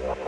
Thank you.